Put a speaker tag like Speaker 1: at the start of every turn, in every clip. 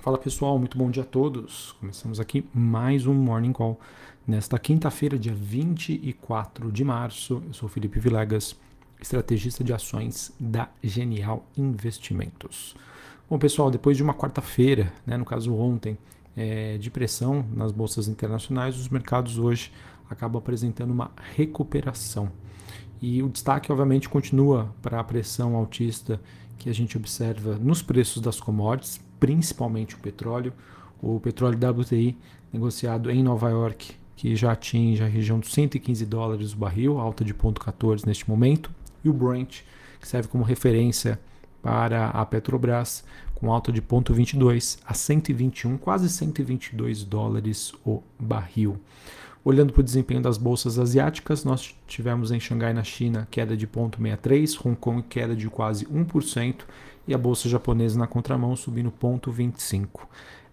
Speaker 1: Fala pessoal, muito bom dia a todos. Começamos aqui mais um Morning Call nesta quinta-feira, dia 24 de março. Eu sou Felipe Vilegas, estrategista de ações da Genial Investimentos. Bom pessoal, depois de uma quarta-feira, né, no caso ontem, é, de pressão nas bolsas internacionais, os mercados hoje acabam apresentando uma recuperação. E o destaque, obviamente, continua para a pressão altista que a gente observa nos preços das commodities, principalmente o petróleo. O petróleo WTI negociado em Nova York, que já atinge a região dos 115 dólares o barril, alta de 0,14 neste momento. E o Brent, que serve como referência para a Petrobras, com alta de 0,22 a 121, quase 122 dólares o barril. Olhando para o desempenho das bolsas asiáticas, nós tivemos em Xangai, na China, queda de 0,63, Hong Kong queda de quase 1% e a bolsa japonesa na contramão subindo 0,25.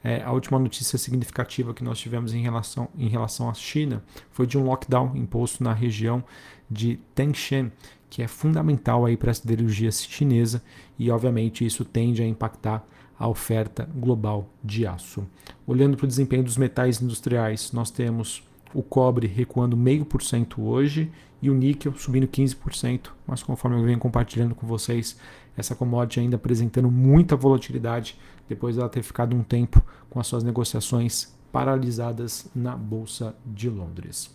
Speaker 1: É, a última notícia significativa que nós tivemos em relação, em relação à China foi de um lockdown imposto na região de Tengshan, que é fundamental para a siderurgia chinesa e, obviamente, isso tende a impactar a oferta global de aço. Olhando para o desempenho dos metais industriais, nós temos o cobre recuando 0,5% hoje e o níquel subindo 15%, mas conforme eu venho compartilhando com vocês, essa commodity ainda apresentando muita volatilidade depois dela ter ficado um tempo com as suas negociações paralisadas na Bolsa de Londres.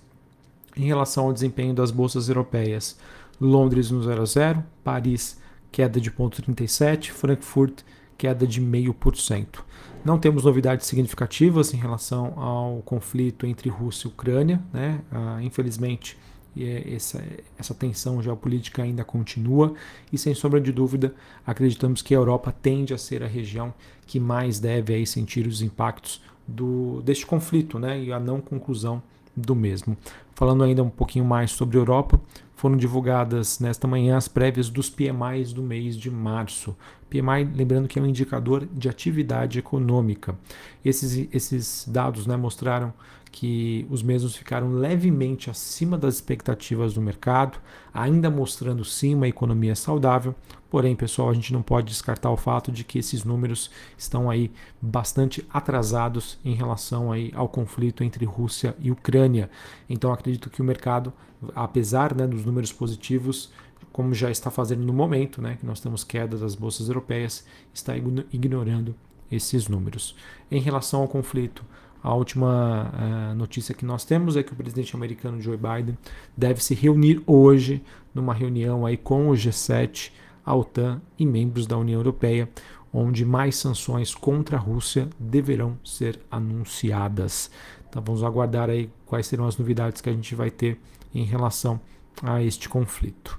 Speaker 1: Em relação ao desempenho das bolsas europeias, Londres no 0 a 0, Paris queda de 0,37, Frankfurt queda de 0,5%. Não temos novidades significativas em relação ao conflito entre Rússia e Ucrânia. Né? Ah, infelizmente, essa, essa tensão geopolítica ainda continua e, sem sombra de dúvida, acreditamos que a Europa tende a ser a região que mais deve aí, sentir os impactos do, deste conflito né? e a não conclusão do mesmo. Falando ainda um pouquinho mais sobre a Europa, foram divulgadas nesta manhã as prévias dos PMIs do mês de março. PMI, lembrando que é um indicador de atividade econômica. Esses, esses dados né, mostraram que os mesmos ficaram levemente acima das expectativas do mercado, ainda mostrando sim uma economia saudável. Porém, pessoal, a gente não pode descartar o fato de que esses números estão aí bastante atrasados em relação aí ao conflito entre Rússia e Ucrânia. Então, acredito que o mercado, apesar né, dos números positivos, como já está fazendo no momento, né, que nós temos queda das bolsas europeias, está ignorando esses números. Em relação ao conflito, a última uh, notícia que nós temos é que o presidente americano Joe Biden deve se reunir hoje numa reunião aí com o G7, a OTAN e membros da União Europeia, onde mais sanções contra a Rússia deverão ser anunciadas. Então vamos aguardar aí quais serão as novidades que a gente vai ter em relação a este conflito.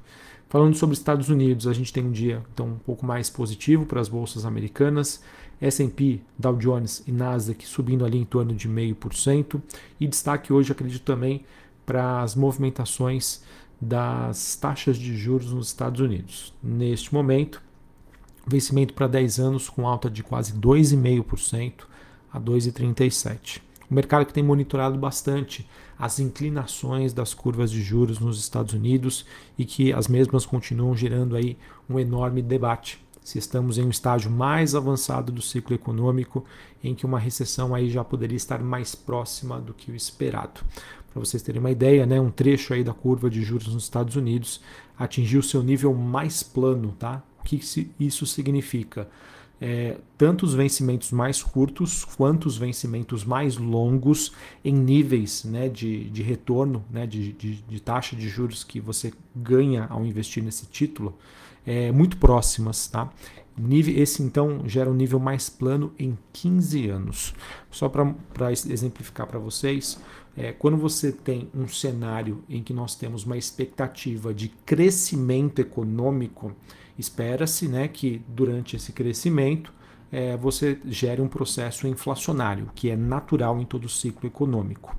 Speaker 1: Falando sobre Estados Unidos, a gente tem um dia então, um pouco mais positivo para as bolsas americanas. S&P, Dow Jones e Nasdaq subindo ali em torno de 0,5%. E destaque hoje, acredito também, para as movimentações das taxas de juros nos Estados Unidos. Neste momento, vencimento para 10 anos com alta de quase 2,5% a 2,37%. O mercado que tem monitorado bastante as inclinações das curvas de juros nos Estados Unidos e que as mesmas continuam gerando aí um enorme debate. Se estamos em um estágio mais avançado do ciclo econômico, em que uma recessão aí já poderia estar mais próxima do que o esperado. Para vocês terem uma ideia, né, um trecho aí da curva de juros nos Estados Unidos atingiu seu nível mais plano, tá? O que isso significa? É, tanto os vencimentos mais curtos quanto os vencimentos mais longos em níveis né, de, de retorno, né, de, de, de, taxa de juros que você ganha ao investir nesse título, é, muito próximas. Tá? Esse então gera um nível mais plano em 15 anos. Só para exemplificar para vocês, é, quando você tem um cenário em que nós temos uma expectativa de crescimento econômico, espera-se né, que durante esse crescimento é, você gere um processo inflacionário, que é natural em todo ciclo econômico.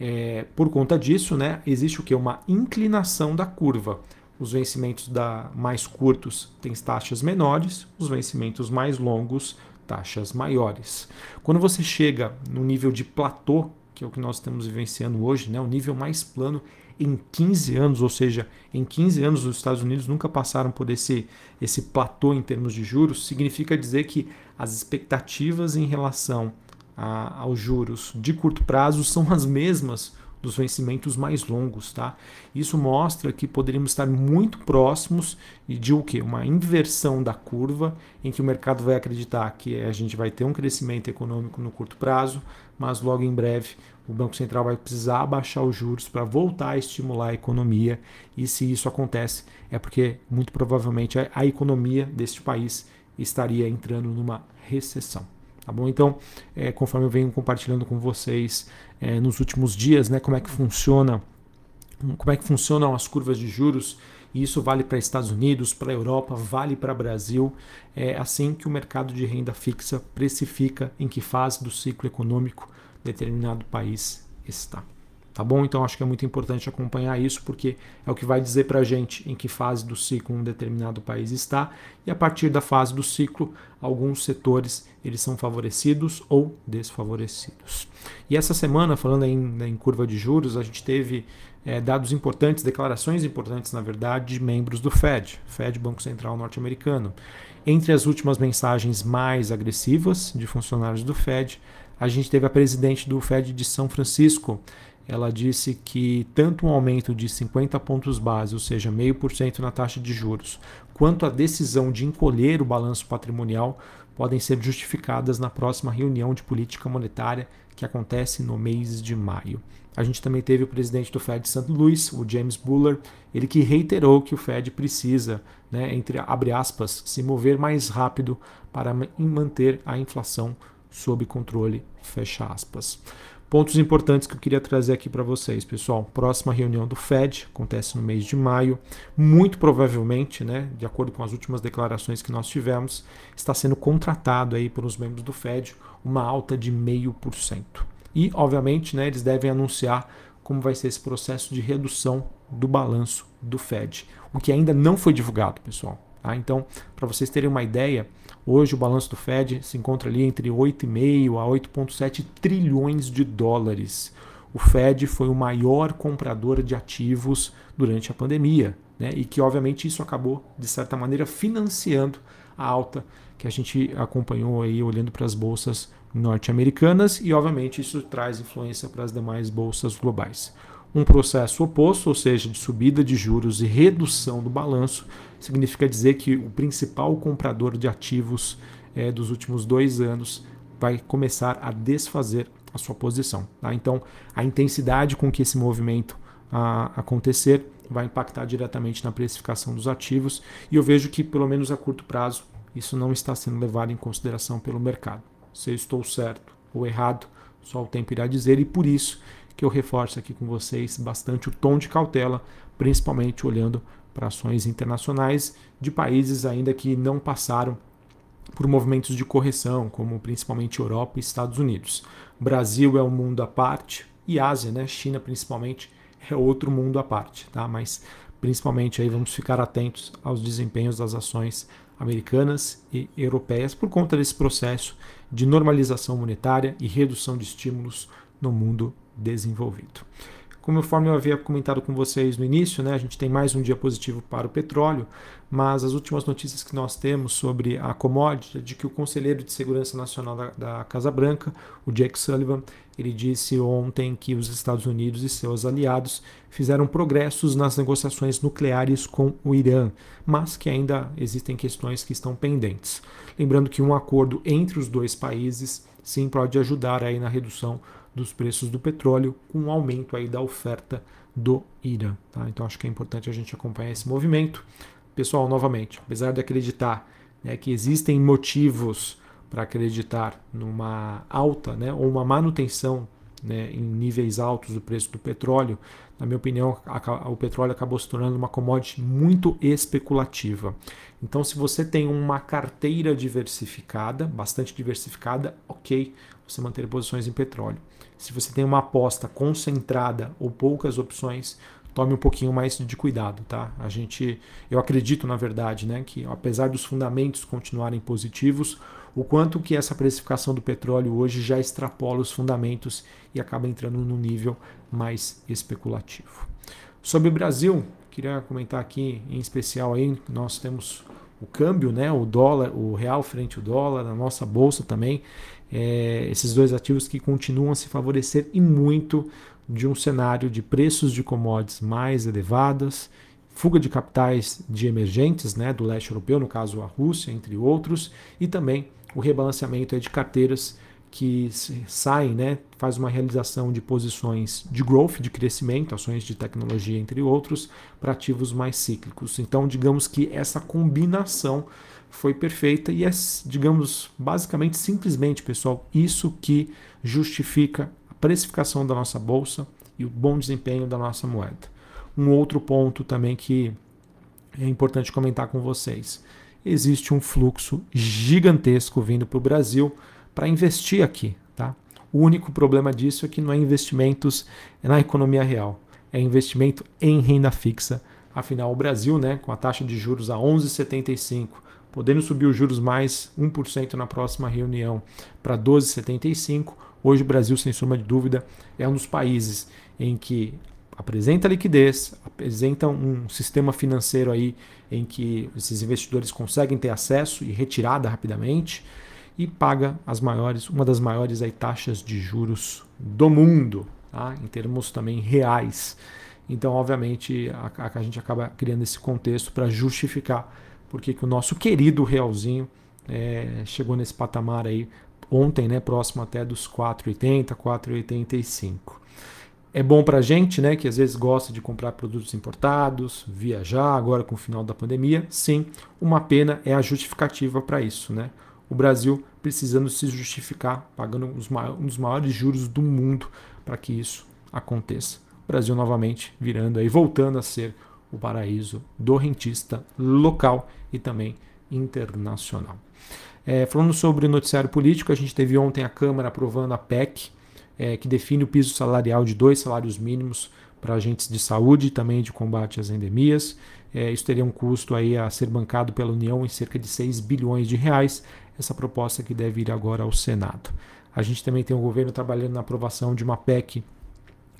Speaker 1: É, por conta disso, né, existe o que? Uma inclinação da curva. Os vencimentos da, mais curtos têm taxas menores, os vencimentos mais longos taxas maiores. Quando você chega no nível de platô que é o que nós estamos vivenciando hoje, né, o nível mais plano em 15 anos, ou seja, em 15 anos os Estados Unidos nunca passaram por esse, esse platô em termos de juros, significa dizer que as expectativas em relação a, aos juros de curto prazo são as mesmas dos vencimentos mais longos, tá? Isso mostra que poderíamos estar muito próximos de o que? Uma inversão da curva em que o mercado vai acreditar que a gente vai ter um crescimento econômico no curto prazo, mas logo em breve o Banco Central vai precisar abaixar os juros para voltar a estimular a economia. E se isso acontece, é porque muito provavelmente a economia deste país estaria entrando numa recessão. Tá bom? Então, é, conforme eu venho compartilhando com vocês é, nos últimos dias, né, como é que funciona, como é que funcionam as curvas de juros, e isso vale para Estados Unidos, para Europa, vale para Brasil. É assim que o mercado de renda fixa precifica em que fase do ciclo econômico determinado país está. Tá bom? Então acho que é muito importante acompanhar isso, porque é o que vai dizer para a gente em que fase do ciclo um determinado país está, e a partir da fase do ciclo, alguns setores eles são favorecidos ou desfavorecidos. E essa semana, falando em, né, em curva de juros, a gente teve é, dados importantes, declarações importantes, na verdade, de membros do Fed, Fed, Banco Central Norte-Americano. Entre as últimas mensagens mais agressivas de funcionários do Fed, a gente teve a presidente do Fed de São Francisco, ela disse que tanto um aumento de 50 pontos base, ou seja, meio por cento na taxa de juros, quanto a decisão de encolher o balanço patrimonial podem ser justificadas na próxima reunião de política monetária que acontece no mês de maio. A gente também teve o presidente do Fed de St. Louis, o James Buller, ele que reiterou que o Fed precisa, né, entre abre aspas, se mover mais rápido para manter a inflação sob controle, fecha aspas. Pontos importantes que eu queria trazer aqui para vocês, pessoal. Próxima reunião do Fed acontece no mês de maio. Muito provavelmente, né, de acordo com as últimas declarações que nós tivemos, está sendo contratado aí pelos membros do Fed uma alta de 0,5%. E, obviamente, né, eles devem anunciar como vai ser esse processo de redução do balanço do Fed, o que ainda não foi divulgado, pessoal. Tá? Então, para vocês terem uma ideia, hoje o balanço do Fed se encontra ali entre 8,5 a 8,7 trilhões de dólares. O Fed foi o maior comprador de ativos durante a pandemia, né? e que obviamente isso acabou, de certa maneira, financiando a alta que a gente acompanhou aí olhando para as bolsas norte-americanas e obviamente isso traz influência para as demais bolsas globais. Um processo oposto, ou seja, de subida de juros e redução do balanço, significa dizer que o principal comprador de ativos é, dos últimos dois anos vai começar a desfazer a sua posição. Tá? Então, a intensidade com que esse movimento a, acontecer vai impactar diretamente na precificação dos ativos e eu vejo que, pelo menos a curto prazo, isso não está sendo levado em consideração pelo mercado. Se eu estou certo ou errado, só o tempo irá dizer, e por isso que eu reforço aqui com vocês bastante o tom de cautela, principalmente olhando para ações internacionais de países ainda que não passaram por movimentos de correção, como principalmente Europa e Estados Unidos. Brasil é um mundo à parte e Ásia, né, China principalmente, é outro mundo à parte, tá? Mas principalmente aí vamos ficar atentos aos desempenhos das ações americanas e europeias por conta desse processo de normalização monetária e redução de estímulos no mundo desenvolvido. Conforme eu havia comentado com vocês no início, né, a gente tem mais um dia positivo para o petróleo, mas as últimas notícias que nós temos sobre a commodity é de que o conselheiro de segurança nacional da, da Casa Branca, o Jake Sullivan, ele disse ontem que os Estados Unidos e seus aliados fizeram progressos nas negociações nucleares com o Irã, mas que ainda existem questões que estão pendentes. Lembrando que um acordo entre os dois países sim pode ajudar aí na redução dos preços do petróleo com um aumento aí da oferta do Irã. Tá? Então acho que é importante a gente acompanhar esse movimento. Pessoal, novamente, apesar de acreditar né, que existem motivos para acreditar numa alta né, ou uma manutenção né, em níveis altos do preço do petróleo, na minha opinião, o petróleo acabou se tornando uma commodity muito especulativa. Então, se você tem uma carteira diversificada, bastante diversificada, ok, você manter posições em petróleo. Se você tem uma aposta concentrada ou poucas opções, tome um pouquinho mais de cuidado, tá? A gente, eu acredito na verdade, né, que apesar dos fundamentos continuarem positivos, o quanto que essa precificação do petróleo hoje já extrapola os fundamentos e acaba entrando no nível mais especulativo. Sobre o Brasil, queria comentar aqui em especial aí, nós temos o câmbio, né, o dólar, o real frente ao dólar, na nossa bolsa também, é, esses dois ativos que continuam a se favorecer e muito de um cenário de preços de commodities mais elevadas, fuga de capitais de emergentes, né, do leste europeu, no caso a Rússia, entre outros, e também o rebalanceamento de carteiras que saem, né, faz uma realização de posições de growth, de crescimento, ações de tecnologia, entre outros, para ativos mais cíclicos. Então, digamos que essa combinação foi perfeita e é, digamos, basicamente, simplesmente, pessoal, isso que justifica precificação da nossa bolsa e o bom desempenho da nossa moeda. Um outro ponto também que é importante comentar com vocês: existe um fluxo gigantesco vindo para o Brasil para investir aqui. Tá? O único problema disso é que não é investimentos na economia real, é investimento em renda fixa. Afinal, o Brasil, né, com a taxa de juros a 11,75, podendo subir os juros mais 1% na próxima reunião para 12,75, hoje o Brasil, sem sombra de dúvida, é um dos países em que apresenta liquidez, apresenta um sistema financeiro aí em que esses investidores conseguem ter acesso e retirada rapidamente e paga as maiores, uma das maiores aí, taxas de juros do mundo, tá? em termos também reais. Então, obviamente, a, a, a gente acaba criando esse contexto para justificar porque que o nosso querido realzinho é, chegou nesse patamar aí ontem, né, próximo até dos 4,80, 4,85. É bom para a gente, né, que às vezes gosta de comprar produtos importados, viajar agora com o final da pandemia. Sim, uma pena é a justificativa para isso, né? o Brasil precisando se justificar, pagando um dos maiores juros do mundo para que isso aconteça. O Brasil novamente virando aí, voltando a ser o paraíso do rentista local e também internacional. É, falando sobre noticiário político, a gente teve ontem a Câmara aprovando a PEC, é, que define o piso salarial de dois salários mínimos para agentes de saúde e também de combate às endemias. É, isso teria um custo aí a ser bancado pela União em cerca de 6 bilhões de reais essa proposta que deve ir agora ao Senado. A gente também tem o governo trabalhando na aprovação de uma PEC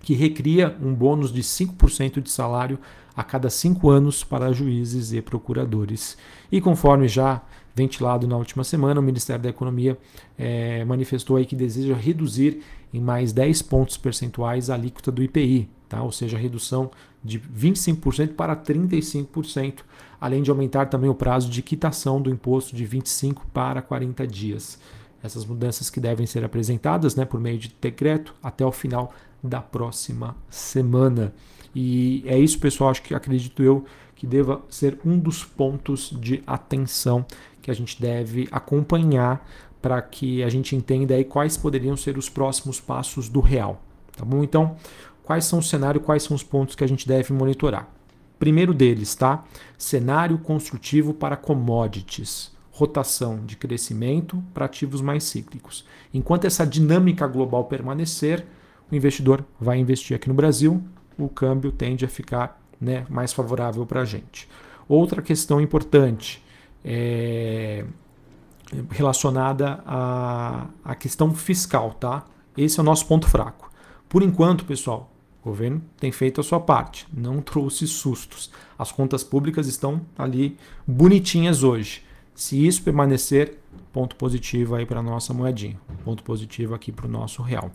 Speaker 1: que recria um bônus de 5% de salário a cada cinco anos para juízes e procuradores. E conforme já ventilado na última semana, o Ministério da Economia é, manifestou aí que deseja reduzir em mais 10 pontos percentuais a alíquota do IPI, tá? ou seja, redução de 25% para 35%, além de aumentar também o prazo de quitação do imposto de 25 para 40 dias. Essas mudanças que devem ser apresentadas né, por meio de decreto até o final da próxima semana. E é isso, pessoal, acho que acredito eu que deva ser um dos pontos de atenção que a gente deve acompanhar para que a gente entenda aí quais poderiam ser os próximos passos do real. Tá bom? Então, quais são o cenário, quais são os pontos que a gente deve monitorar? Primeiro deles, tá? Cenário construtivo para commodities, rotação de crescimento para ativos mais cíclicos. Enquanto essa dinâmica global permanecer, o investidor vai investir aqui no Brasil, o câmbio tende a ficar né, mais favorável para a gente. Outra questão importante é relacionada à, à questão fiscal, tá? Esse é o nosso ponto fraco. Por enquanto, pessoal, o governo tem feito a sua parte, não trouxe sustos. As contas públicas estão ali bonitinhas hoje. Se isso permanecer, ponto positivo aí para a nossa moedinha, ponto positivo aqui para o nosso real.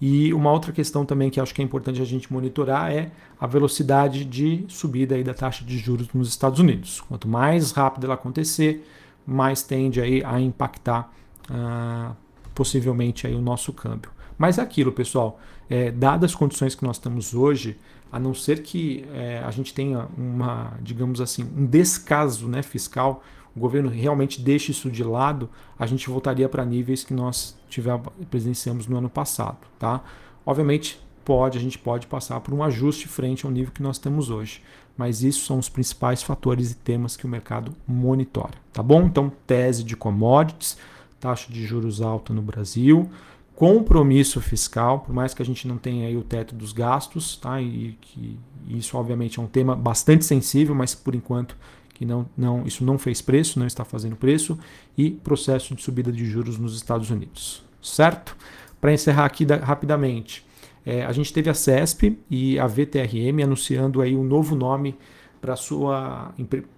Speaker 1: E uma outra questão também que acho que é importante a gente monitorar é a velocidade de subida aí da taxa de juros nos Estados Unidos. Quanto mais rápido ela acontecer, mais tende aí a impactar ah, possivelmente aí o nosso câmbio. Mas é aquilo, pessoal, é, dadas as condições que nós temos hoje, a não ser que é, a gente tenha uma, digamos assim, um descaso né, fiscal, o governo realmente deixe isso de lado, a gente voltaria para níveis que nós tivemos, presenciamos no ano passado. Tá? Obviamente, pode, a gente pode passar por um ajuste frente ao nível que nós temos hoje. Mas isso são os principais fatores e temas que o mercado monitora. Tá bom? Então, tese de commodities, taxa de juros alta no Brasil, compromisso fiscal, por mais que a gente não tenha aí o teto dos gastos, tá? E que isso obviamente é um tema bastante sensível, mas por enquanto que não, não, isso não fez preço, não está fazendo preço, e processo de subida de juros nos Estados Unidos, certo? Para encerrar aqui da, rapidamente, É, a gente teve a CESP e a VTRM anunciando aí um novo nome para sua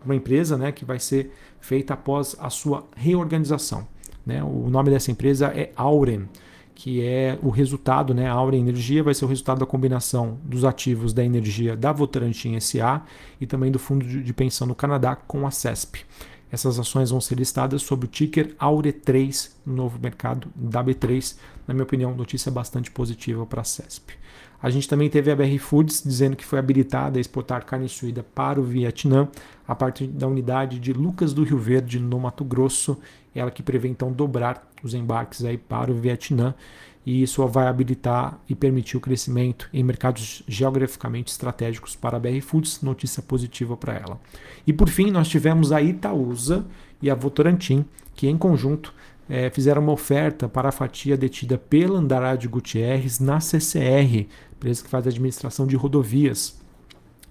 Speaker 1: uma empresa, né, que vai ser feita após a sua reorganização. Né? O nome dessa empresa é Auren, que é o resultado, né? A Auren Energia vai ser o resultado da combinação dos ativos da energia da Votorantim SA e também do fundo de pensão no Canadá com a CESP. Essas ações vão ser listadas sob o ticker AURE3 no novo mercado da B3. Na minha opinião, notícia bastante positiva para a CESP. A gente também teve a BR Foods dizendo que foi habilitada a exportar carne suída para o Vietnã a partir da unidade de Lucas do Rio Verde, no Mato Grosso. Ela que prevê então dobrar os embarques aí para o Vietnã e isso vai habilitar e permitir o crescimento em mercados geograficamente estratégicos para a BR Foods, notícia positiva para ela. E por fim, nós tivemos a Itaúsa e a Votorantim, que em conjunto é, fizeram uma oferta para a fatia detida pela Andrade Gutierrez na CCR, empresa que faz a administração de rodovias.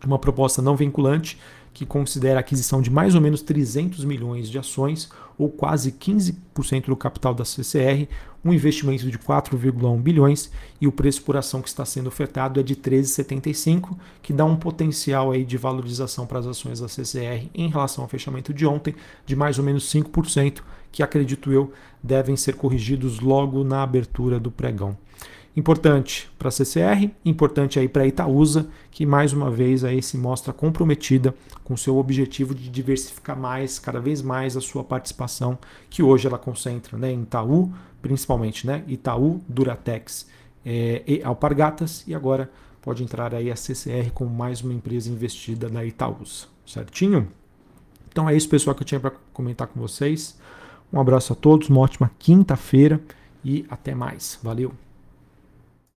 Speaker 1: Uma proposta não vinculante que considera a aquisição de mais ou menos 300 milhões de ações, ou quase 15% do capital da CCR, um investimento de 4,1 bilhões e o preço por ação que está sendo ofertado é de 13,75, que dá um potencial aí de valorização para as ações da CCR em relação ao fechamento de ontem de mais ou menos 5%, que acredito eu devem ser corrigidos logo na abertura do pregão. Importante para a CCR, importante aí para a Itaúsa, que mais uma vez aí se mostra comprometida com seu objetivo de diversificar mais, cada vez mais a sua participação, que hoje ela concentra né, em Itaú, principalmente, né, Itaú, Duratex é, e Alpargatas, e agora pode entrar aí a CCR como mais uma empresa investida na Itaúsa, certinho? Então é isso, pessoal, que eu tinha para comentar com vocês. Um abraço a todos, uma ótima quinta-feira e até mais. Valeu!